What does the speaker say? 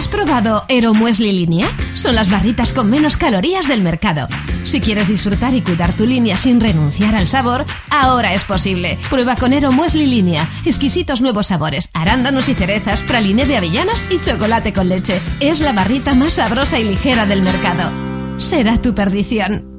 ¿Has probado Ero Muesli Línea? Son las barritas con menos calorías del mercado. Si quieres disfrutar y cuidar tu línea sin renunciar al sabor, ahora es posible. Prueba con Ero Muesli Línea. Exquisitos nuevos sabores, arándanos y cerezas, praliné de avellanas y chocolate con leche. Es la barrita más sabrosa y ligera del mercado. Será tu perdición.